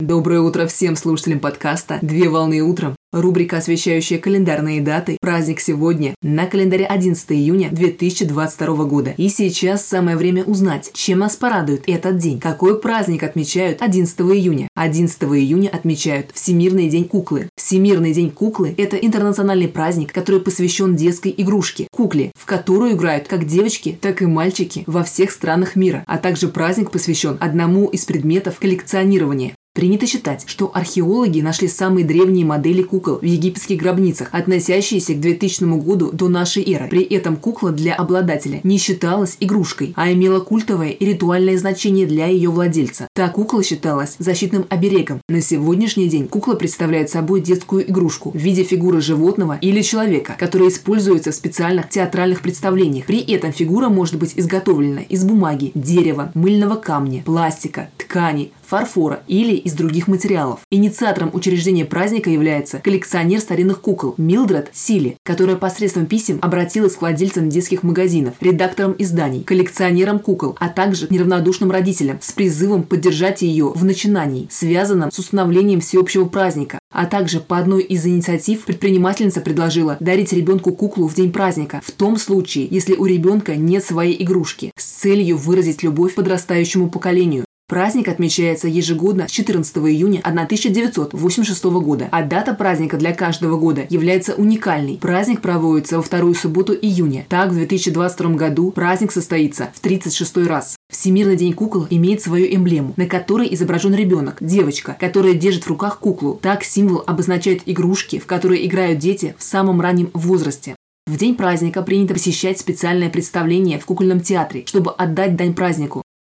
Доброе утро всем слушателям подкаста «Две волны утром». Рубрика, освещающая календарные даты. Праздник сегодня на календаре 11 июня 2022 года. И сейчас самое время узнать, чем нас порадует этот день. Какой праздник отмечают 11 июня? 11 июня отмечают Всемирный день куклы. Всемирный день куклы – это интернациональный праздник, который посвящен детской игрушке – кукле, в которую играют как девочки, так и мальчики во всех странах мира. А также праздник посвящен одному из предметов коллекционирования Принято считать, что археологи нашли самые древние модели кукол в египетских гробницах, относящиеся к 2000 году до нашей эры. При этом кукла для обладателя не считалась игрушкой, а имела культовое и ритуальное значение для ее владельца. Та кукла считалась защитным оберегом. На сегодняшний день кукла представляет собой детскую игрушку в виде фигуры животного или человека, которая используется в специальных театральных представлениях. При этом фигура может быть изготовлена из бумаги, дерева, мыльного камня, пластика, ткани, фарфора или из других материалов. Инициатором учреждения праздника является коллекционер старинных кукол Милдред Сили, которая посредством писем обратилась к владельцам детских магазинов, редакторам изданий, коллекционерам кукол, а также неравнодушным родителям с призывом поддержать ее в начинании, связанном с установлением всеобщего праздника, а также по одной из инициатив предпринимательница предложила дарить ребенку куклу в день праздника, в том случае, если у ребенка нет своей игрушки, с целью выразить любовь подрастающему поколению. Праздник отмечается ежегодно с 14 июня 1986 года, а дата праздника для каждого года является уникальной. Праздник проводится во вторую субботу июня. Так, в 2022 году праздник состоится в 36 раз. Всемирный день кукол имеет свою эмблему, на которой изображен ребенок, девочка, которая держит в руках куклу. Так символ обозначает игрушки, в которые играют дети в самом раннем возрасте. В день праздника принято посещать специальное представление в кукольном театре, чтобы отдать дань празднику.